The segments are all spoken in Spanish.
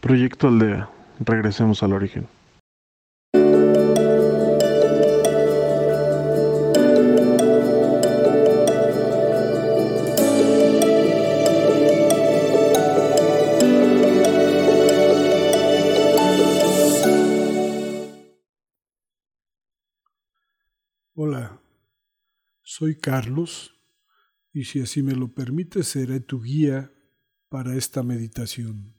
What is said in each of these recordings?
Proyecto Aldea. Regresemos al origen. Hola, soy Carlos y si así me lo permite seré tu guía para esta meditación,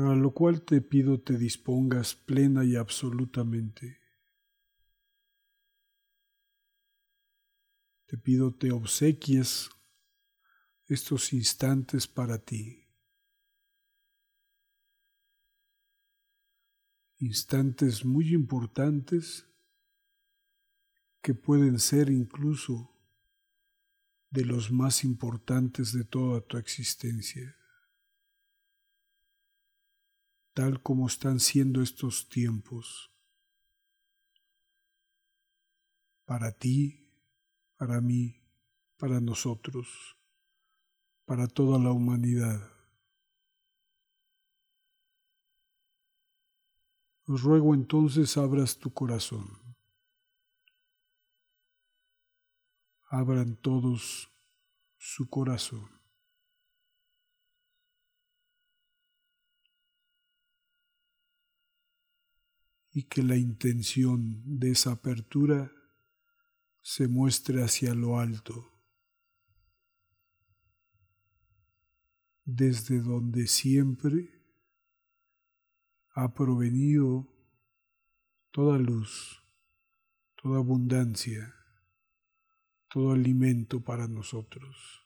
para lo cual te pido te dispongas plena y absolutamente. Te pido te obsequies estos instantes para ti. Instantes muy importantes que pueden ser incluso de los más importantes de toda tu existencia, tal como están siendo estos tiempos, para ti, para mí, para nosotros, para toda la humanidad. Os ruego entonces abras tu corazón. abran todos su corazón. Y que la intención de esa apertura se muestre hacia lo alto, desde donde siempre ha provenido toda luz, toda abundancia todo alimento para nosotros.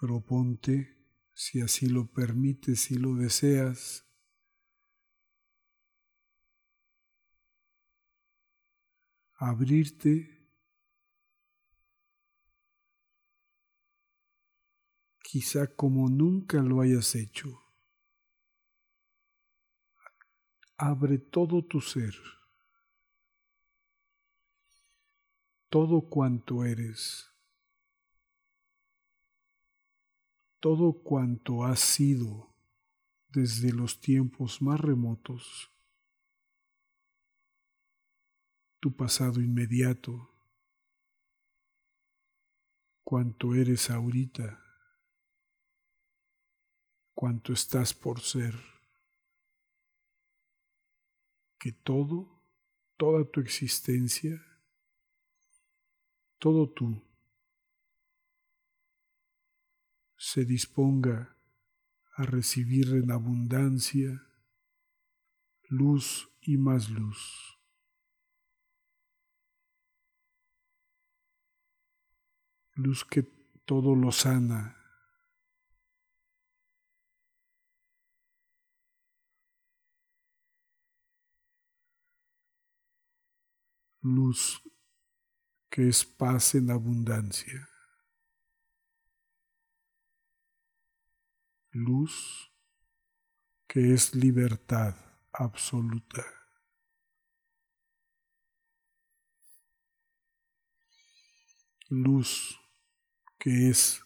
Proponte, si así lo permites, si lo deseas, abrirte quizá como nunca lo hayas hecho. Abre todo tu ser, todo cuanto eres, todo cuanto has sido desde los tiempos más remotos, tu pasado inmediato, cuanto eres ahorita cuanto estás por ser, que todo, toda tu existencia, todo tú, se disponga a recibir en abundancia luz y más luz. Luz que todo lo sana luz que es paz en abundancia. Luz que es libertad absoluta. Luz que es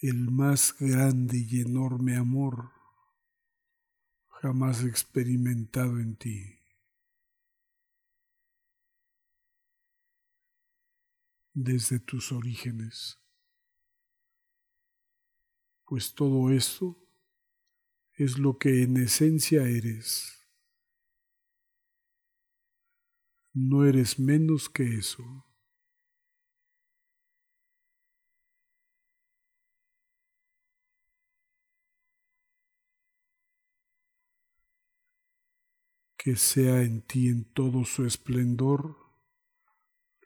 el más grande y enorme amor jamás experimentado en ti. desde tus orígenes. Pues todo esto es lo que en esencia eres. No eres menos que eso. Que sea en ti en todo su esplendor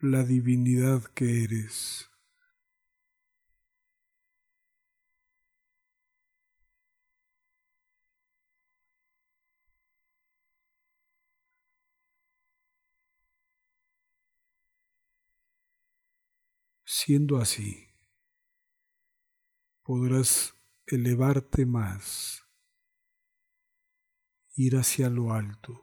la divinidad que eres. Siendo así, podrás elevarte más ir hacia lo alto.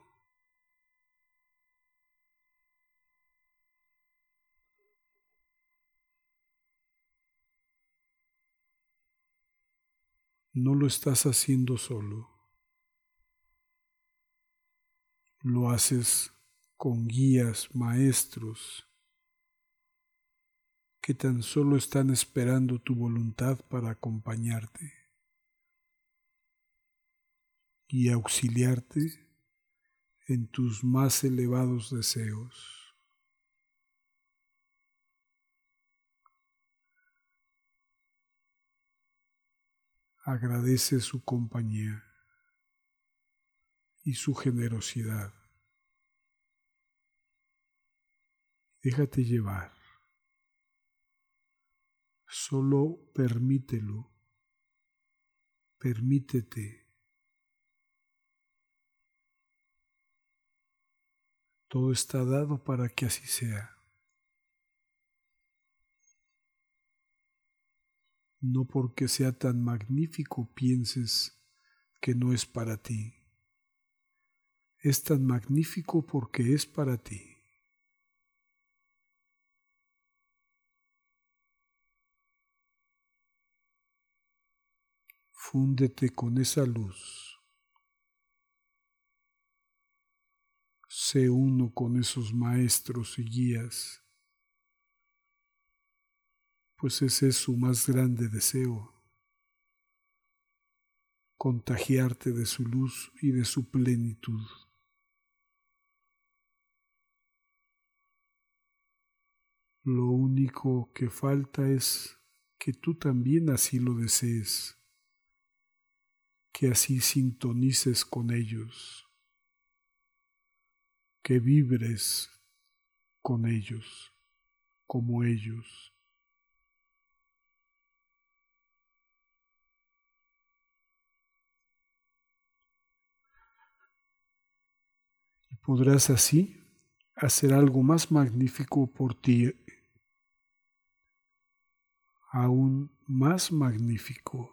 No lo estás haciendo solo. Lo haces con guías, maestros, que tan solo están esperando tu voluntad para acompañarte y auxiliarte en tus más elevados deseos. Agradece su compañía y su generosidad. Déjate llevar. Solo permítelo. Permítete. Todo está dado para que así sea. No porque sea tan magnífico pienses que no es para ti. Es tan magnífico porque es para ti. Fúndete con esa luz. Sé uno con esos maestros y guías pues ese es su más grande deseo, contagiarte de su luz y de su plenitud. Lo único que falta es que tú también así lo desees, que así sintonices con ellos, que vibres con ellos, como ellos. podrás así hacer algo más magnífico por ti, aún más magnífico.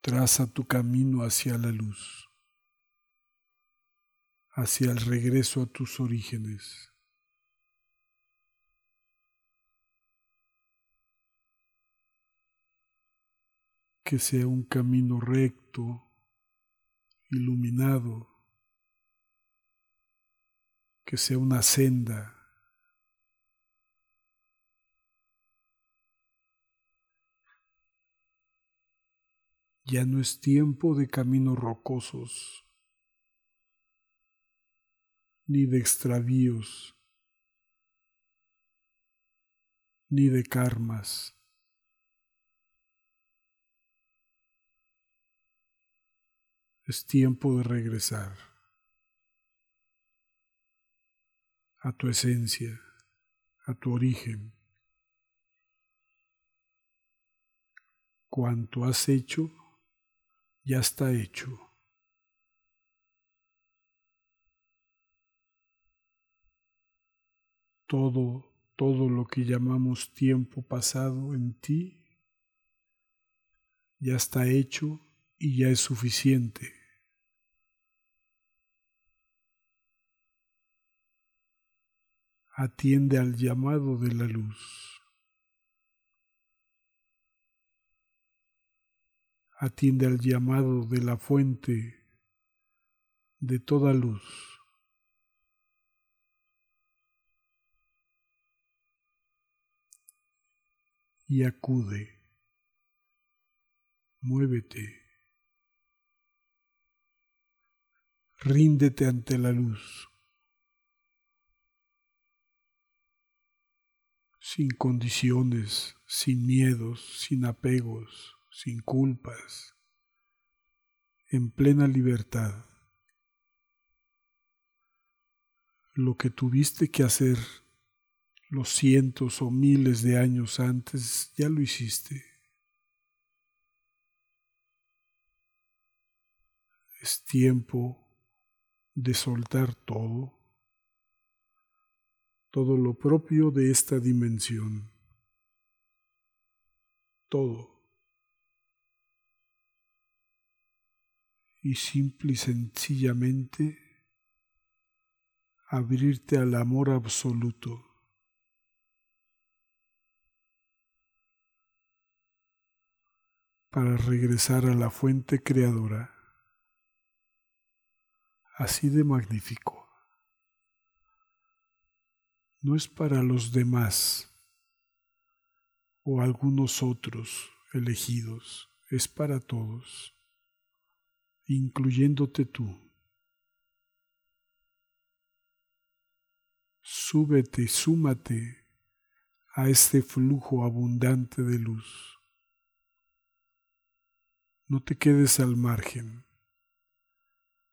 Traza tu camino hacia la luz, hacia el regreso a tus orígenes. que sea un camino recto, iluminado, que sea una senda. Ya no es tiempo de caminos rocosos, ni de extravíos, ni de karmas. Es tiempo de regresar a tu esencia, a tu origen. Cuanto has hecho, ya está hecho. Todo, todo lo que llamamos tiempo pasado en ti, ya está hecho y ya es suficiente. atiende al llamado de la luz. Atiende al llamado de la fuente de toda luz. Y acude, muévete, ríndete ante la luz. sin condiciones, sin miedos, sin apegos, sin culpas, en plena libertad. Lo que tuviste que hacer los cientos o miles de años antes, ya lo hiciste. Es tiempo de soltar todo todo lo propio de esta dimensión. Todo. Y simple y sencillamente abrirte al amor absoluto. para regresar a la fuente creadora, así de magnífico. No es para los demás o algunos otros elegidos, es para todos, incluyéndote tú. Súbete, súmate a este flujo abundante de luz. No te quedes al margen.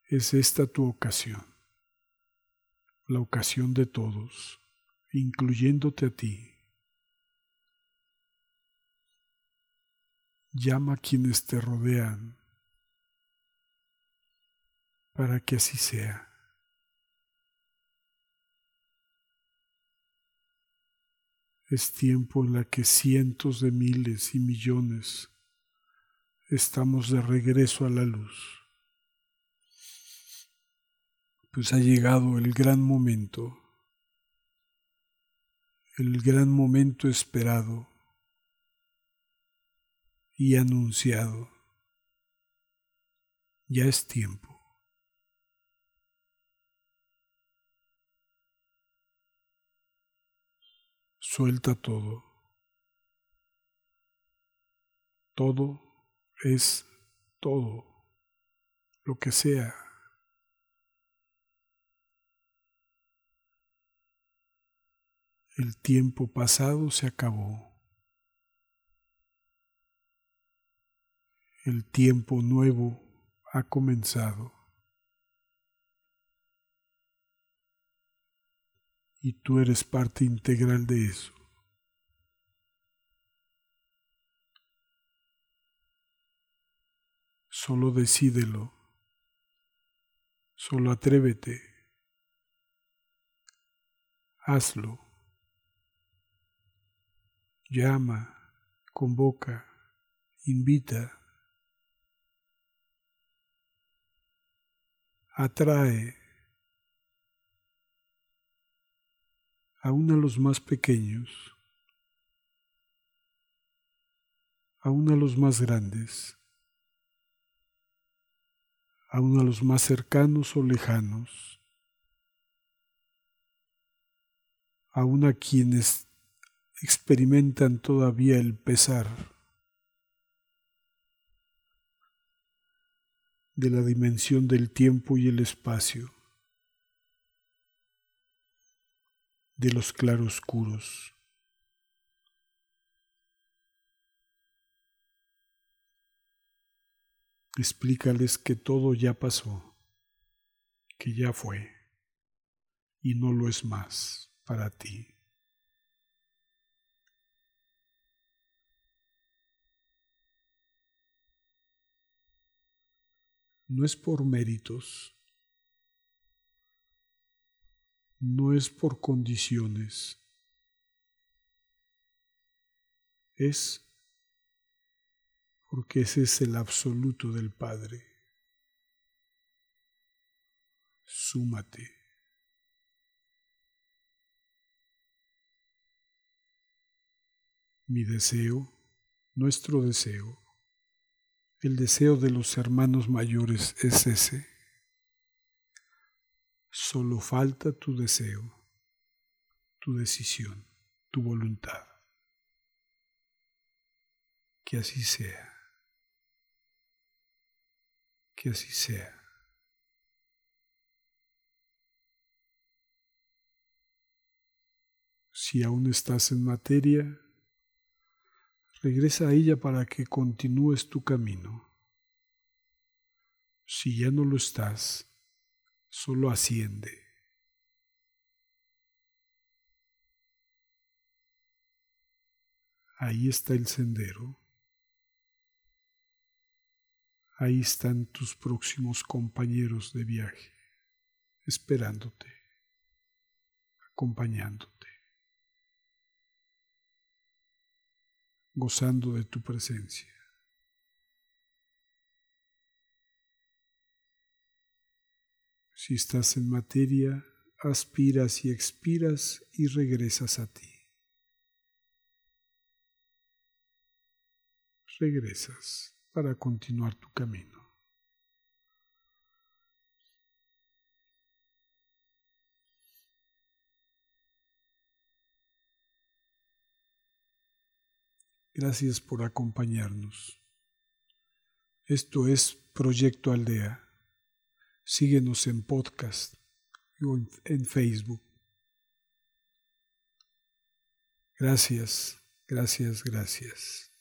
Es esta tu ocasión, la ocasión de todos, incluyéndote a ti. Llama a quienes te rodean para que así sea. Es tiempo en la que cientos de miles y millones estamos de regreso a la luz. Pues ha llegado el gran momento, el gran momento esperado y anunciado. Ya es tiempo. Suelta todo. Todo es todo, lo que sea. El tiempo pasado se acabó. El tiempo nuevo ha comenzado. Y tú eres parte integral de eso. Solo decídelo. Solo atrévete. Hazlo. Llama, convoca, invita. Atrae. Aún a los más pequeños, aún a los más grandes aún a los más cercanos o lejanos, aún a quienes experimentan todavía el pesar de la dimensión del tiempo y el espacio, de los claroscuros. Explícales que todo ya pasó, que ya fue y no lo es más para ti. No es por méritos, no es por condiciones, es porque ese es el absoluto del Padre. Súmate. Mi deseo, nuestro deseo, el deseo de los hermanos mayores es ese. Solo falta tu deseo, tu decisión, tu voluntad. Que así sea que así sea. Si aún estás en materia, regresa a ella para que continúes tu camino. Si ya no lo estás, solo asciende. Ahí está el sendero. Ahí están tus próximos compañeros de viaje, esperándote, acompañándote, gozando de tu presencia. Si estás en materia, aspiras y expiras y regresas a ti. Regresas para continuar tu camino. Gracias por acompañarnos. Esto es Proyecto Aldea síguenos en podcast o en, en Facebook. Gracias, gracias, gracias.